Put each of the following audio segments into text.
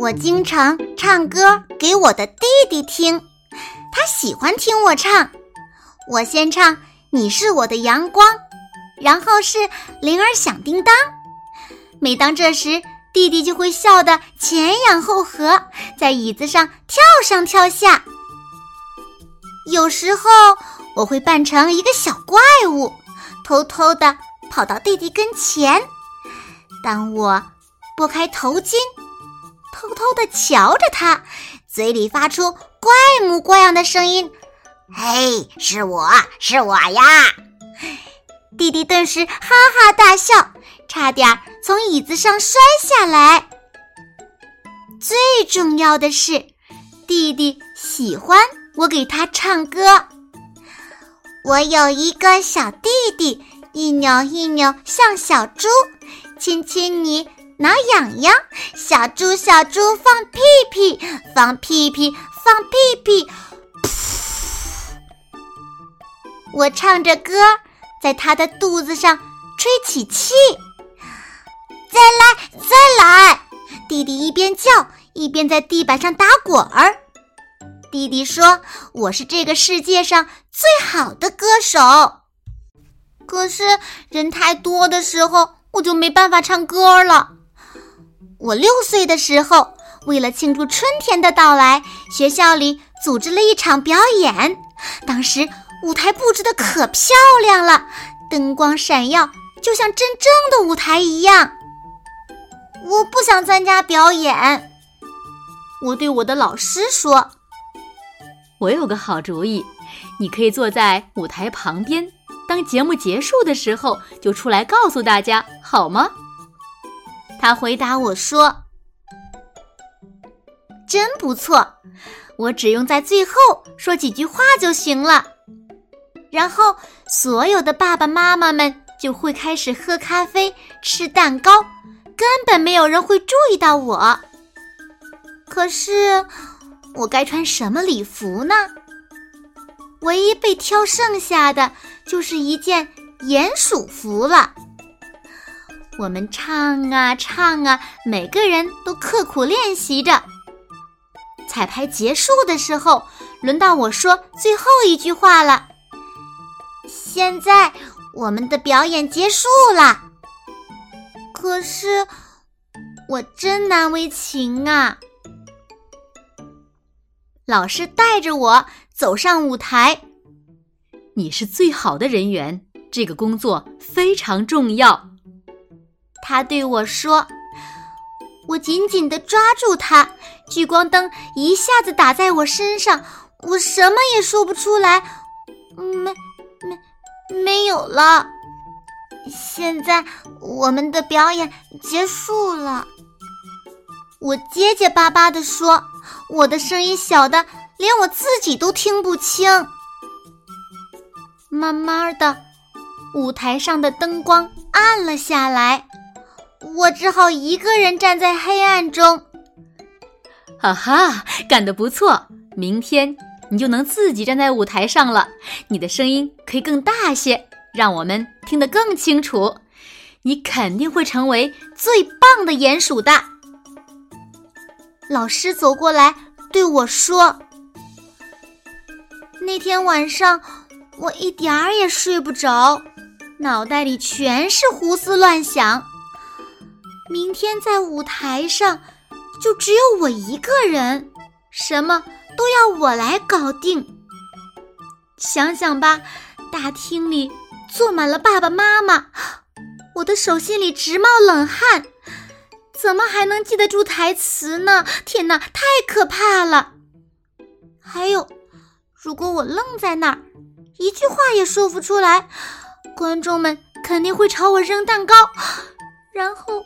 我经常唱歌给我的弟弟听，他喜欢听我唱。我先唱《你是我的阳光》，然后是《铃儿响叮当》。每当这时，弟弟就会笑得前仰后合，在椅子上跳上跳下。有时候，我会扮成一个小怪物，偷偷地跑到弟弟跟前。当我拨开头巾。偷偷地瞧着他，嘴里发出怪模怪样的声音：“嘿，是我是我呀！”弟弟顿时哈哈大笑，差点从椅子上摔下来。最重要的是，弟弟喜欢我给他唱歌。我有一个小弟弟，一扭一扭像小猪，亲亲你。挠痒痒，小猪小猪放屁屁，放屁屁放屁屁，我唱着歌，在他的肚子上吹起气。再来再来！弟弟一边叫一边在地板上打滚儿。弟弟说：“我是这个世界上最好的歌手。”可是人太多的时候，我就没办法唱歌了。我六岁的时候，为了庆祝春天的到来，学校里组织了一场表演。当时舞台布置的可漂亮了，灯光闪耀，就像真正的舞台一样。我不想参加表演，我对我的老师说：“我有个好主意，你可以坐在舞台旁边，当节目结束的时候就出来告诉大家，好吗？”他回答我说：“真不错，我只用在最后说几句话就行了。然后所有的爸爸妈妈们就会开始喝咖啡、吃蛋糕，根本没有人会注意到我。可是我该穿什么礼服呢？唯一被挑剩下的就是一件鼹鼠服了。”我们唱啊唱啊，每个人都刻苦练习着。彩排结束的时候，轮到我说最后一句话了。现在我们的表演结束了，可是我真难为情啊！老师带着我走上舞台。你是最好的人员，这个工作非常重要。他对我说：“我紧紧地抓住他，聚光灯一下子打在我身上，我什么也说不出来。没，没，没有了。现在我们的表演结束了。”我结结巴巴地说，我的声音小的连我自己都听不清。慢慢的，舞台上的灯光暗了下来。我只好一个人站在黑暗中。哈哈，干得不错！明天你就能自己站在舞台上了，你的声音可以更大些，让我们听得更清楚。你肯定会成为最棒的鼹鼠的。老师走过来对我说：“那天晚上我一点儿也睡不着，脑袋里全是胡思乱想。”明天在舞台上，就只有我一个人，什么都要我来搞定。想想吧，大厅里坐满了爸爸妈妈，我的手心里直冒冷汗，怎么还能记得住台词呢？天哪，太可怕了！还有，如果我愣在那儿，一句话也说不出来，观众们肯定会朝我扔蛋糕，然后。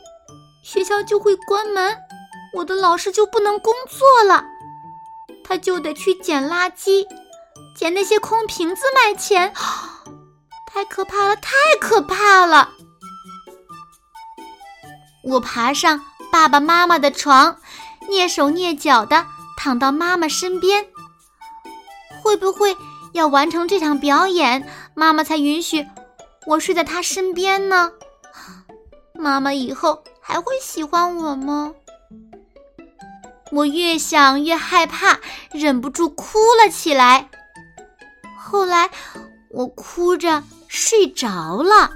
学校就会关门，我的老师就不能工作了，他就得去捡垃圾，捡那些空瓶子卖钱，太可怕了，太可怕了！我爬上爸爸妈妈的床，蹑手蹑脚的躺到妈妈身边。会不会要完成这场表演，妈妈才允许我睡在她身边呢？妈妈以后还会喜欢我吗？我越想越害怕，忍不住哭了起来。后来，我哭着睡着了。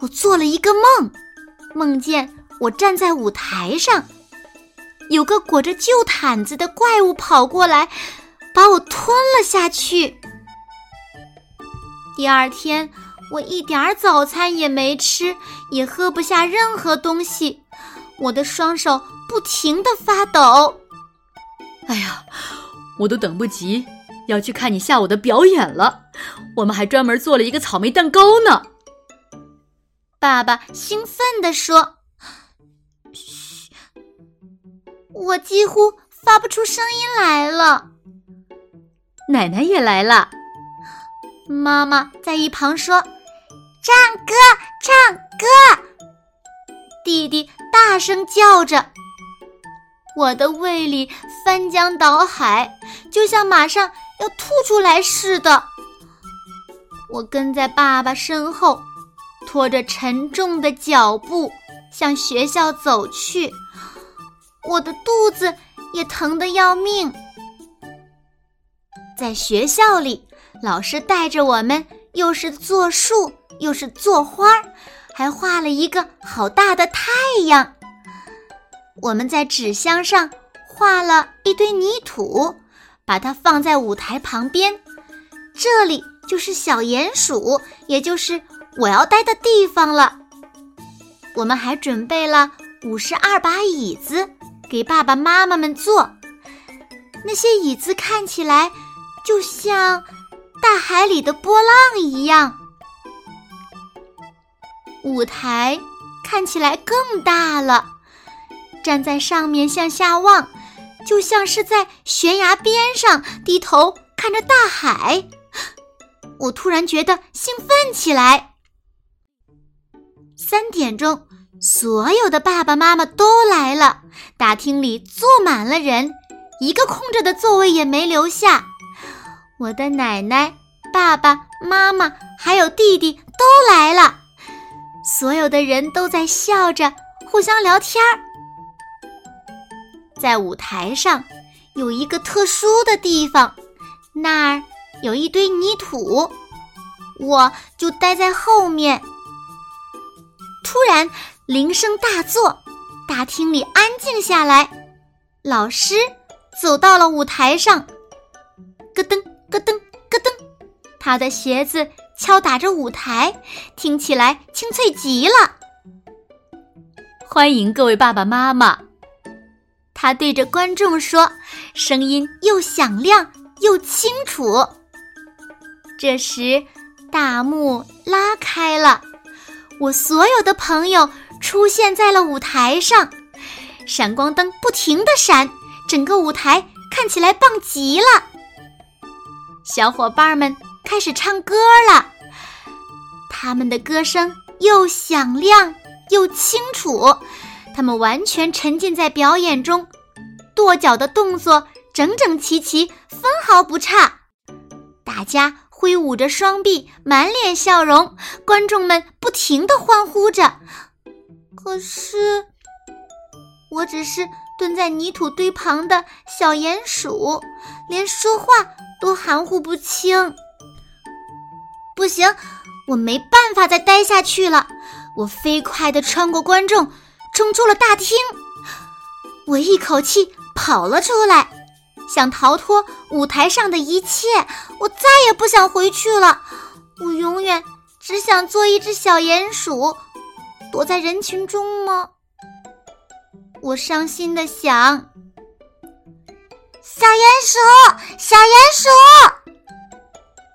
我做了一个梦。梦见我站在舞台上，有个裹着旧毯子的怪物跑过来，把我吞了下去。第二天，我一点儿早餐也没吃，也喝不下任何东西，我的双手不停的发抖。哎呀，我都等不及要去看你下午的表演了。我们还专门做了一个草莓蛋糕呢。爸爸兴奋地说：“嘘，我几乎发不出声音来了。”奶奶也来了，妈妈在一旁说：“唱歌，唱歌！”弟弟大声叫着，我的胃里翻江倒海，就像马上要吐出来似的。我跟在爸爸身后。拖着沉重的脚步向学校走去，我的肚子也疼得要命。在学校里，老师带着我们，又是做树，又是做花，还画了一个好大的太阳。我们在纸箱上画了一堆泥土，把它放在舞台旁边。这里就是小鼹鼠，也就是。我要待的地方了。我们还准备了五十二把椅子给爸爸妈妈们坐。那些椅子看起来就像大海里的波浪一样。舞台看起来更大了，站在上面向下望，就像是在悬崖边上低头看着大海。我突然觉得兴奋起来。三点钟，所有的爸爸妈妈都来了，大厅里坐满了人，一个空着的座位也没留下。我的奶奶、爸爸妈妈还有弟弟都来了，所有的人都在笑着互相聊天儿。在舞台上有一个特殊的地方，那儿有一堆泥土，我就待在后面。突然，铃声大作，大厅里安静下来。老师走到了舞台上，咯噔咯噔咯噔，他的鞋子敲打着舞台，听起来清脆极了。欢迎各位爸爸妈妈，他对着观众说，声音又响亮又清楚。这时，大幕拉开了。我所有的朋友出现在了舞台上，闪光灯不停的闪，整个舞台看起来棒极了。小伙伴们开始唱歌了，他们的歌声又响亮又清楚，他们完全沉浸在表演中，跺脚的动作整整齐齐，分毫不差。大家。挥舞着双臂，满脸笑容，观众们不停的欢呼着。可是，我只是蹲在泥土堆旁的小鼹鼠，连说话都含糊不清。不行，我没办法再待下去了。我飞快地穿过观众，冲出了大厅。我一口气跑了出来。想逃脱舞台上的一切，我再也不想回去了。我永远只想做一只小鼹鼠，躲在人群中吗？我伤心的想。小鼹鼠，小鼹鼠！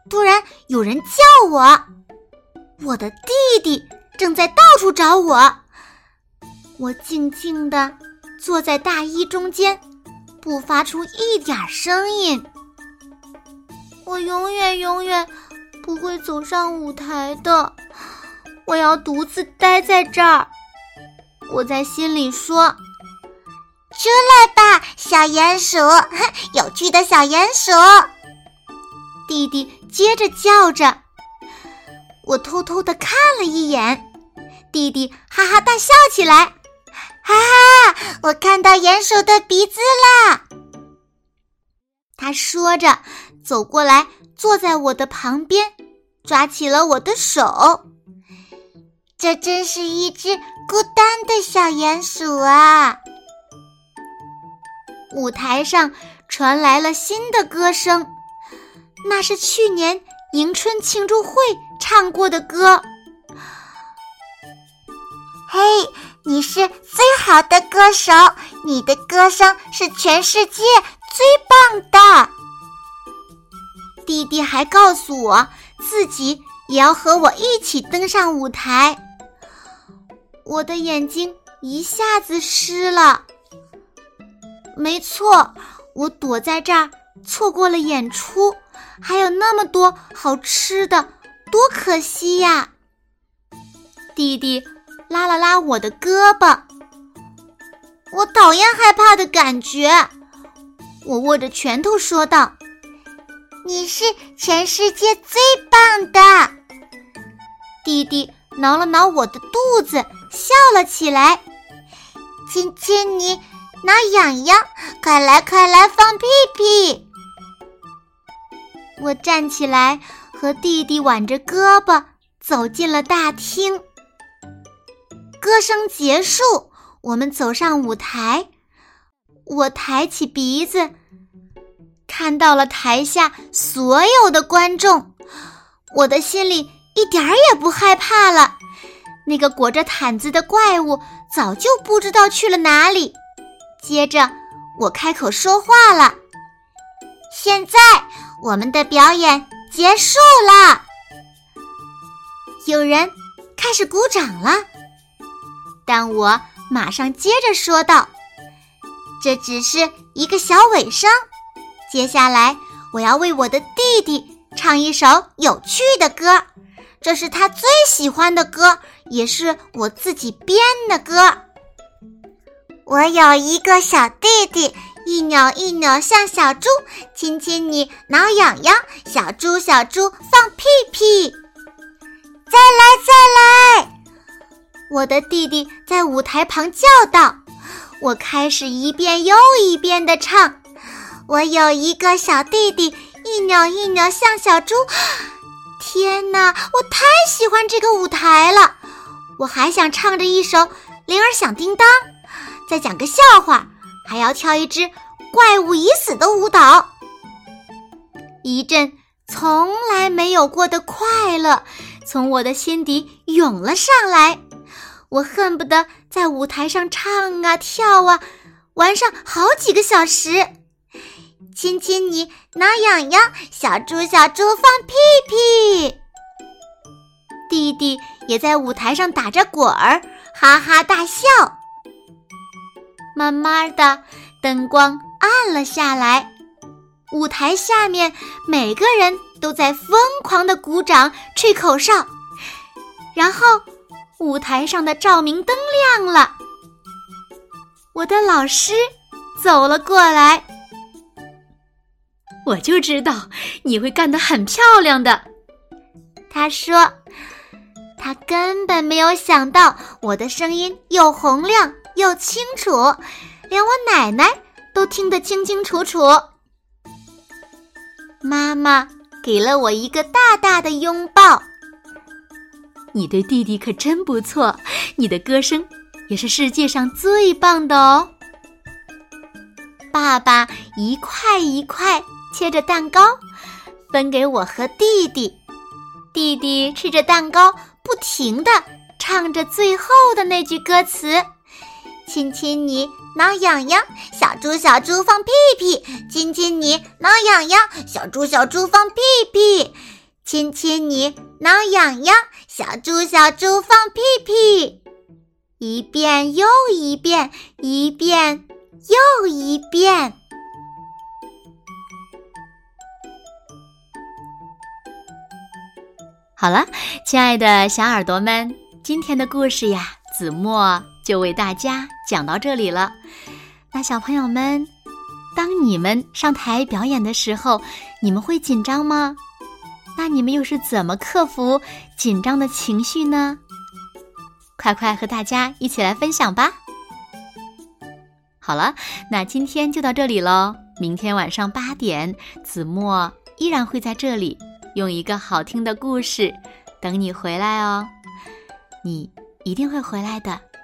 突然有人叫我，我的弟弟正在到处找我。我静静地坐在大衣中间，不发出一点声音。我永远永远不会走上舞台的，我要独自待在这儿。我在心里说：“出来吧，小鼹鼠，有趣的小鼹鼠。”弟弟接着叫着。我偷偷的看了一眼，弟弟哈哈大笑起来，哈哈！我看到鼹鼠的鼻子了。他说着，走过来，坐在我的旁边，抓起了我的手。这真是一只孤单的小鼹鼠啊！舞台上传来了新的歌声，那是去年迎春庆祝会。唱过的歌，嘿，你是最好的歌手，你的歌声是全世界最棒的。弟弟还告诉我自己也要和我一起登上舞台，我的眼睛一下子湿了。没错，我躲在这儿，错过了演出，还有那么多好吃的。多可惜呀！弟弟拉了拉我的胳膊，我讨厌害怕的感觉。我握着拳头说道：“你是全世界最棒的。”弟弟挠了挠我的肚子，笑了起来：“亲亲你，挠痒痒，快来快来放屁屁！”我站起来。和弟弟挽着胳膊走进了大厅。歌声结束，我们走上舞台。我抬起鼻子，看到了台下所有的观众，我的心里一点儿也不害怕了。那个裹着毯子的怪物早就不知道去了哪里。接着，我开口说话了：“现在，我们的表演。”结束了，有人开始鼓掌了，但我马上接着说道：“这只是一个小尾声，接下来我要为我的弟弟唱一首有趣的歌，这是他最喜欢的歌，也是我自己编的歌。我有一个小弟弟。”一扭一扭像小猪，亲亲你挠痒痒，小猪小猪放屁屁，再来再来！我的弟弟在舞台旁叫道。我开始一遍又一遍地唱。我有一个小弟弟，一扭一扭像小猪。天哪，我太喜欢这个舞台了！我还想唱着一首《铃儿响叮当》，再讲个笑话。还要跳一支怪物已死的舞蹈，一阵从来没有过的快乐从我的心底涌了上来，我恨不得在舞台上唱啊跳啊，玩上好几个小时。亲亲你，挠痒痒，小猪小猪放屁屁。弟弟也在舞台上打着滚儿，哈哈大笑。慢慢的，灯光暗了下来，舞台下面每个人都在疯狂的鼓掌、吹口哨，然后舞台上的照明灯亮了。我的老师走了过来，我就知道你会干得很漂亮的。他说，他根本没有想到我的声音又洪亮。又清楚，连我奶奶都听得清清楚楚。妈妈给了我一个大大的拥抱。你对弟弟可真不错，你的歌声也是世界上最棒的哦。爸爸一块一块切着蛋糕，分给我和弟弟。弟弟吃着蛋糕，不停的唱着最后的那句歌词。亲亲你，挠痒痒，小猪小猪放屁屁。亲亲你，挠痒痒，小猪小猪放屁屁。亲亲你，挠痒痒，小猪小猪放屁屁。一遍又一遍，一遍又一遍。好了，亲爱的小耳朵们，今天的故事呀，子墨就为大家讲到这里了。那小朋友们，当你们上台表演的时候，你们会紧张吗？那你们又是怎么克服紧张的情绪呢？快快和大家一起来分享吧！好了，那今天就到这里喽。明天晚上八点，子墨依然会在这里，用一个好听的故事等你回来哦。你一定会回来的，